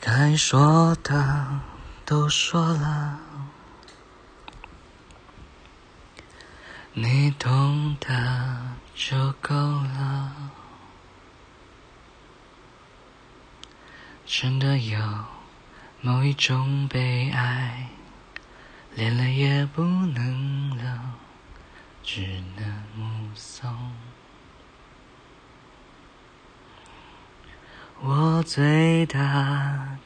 该说的都说了，你懂得就够了。真的有某一种悲哀，连泪也不能流，只能目送。我最大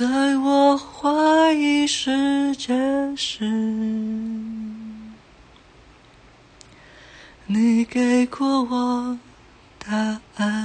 在我怀疑世界时，你给过我答案。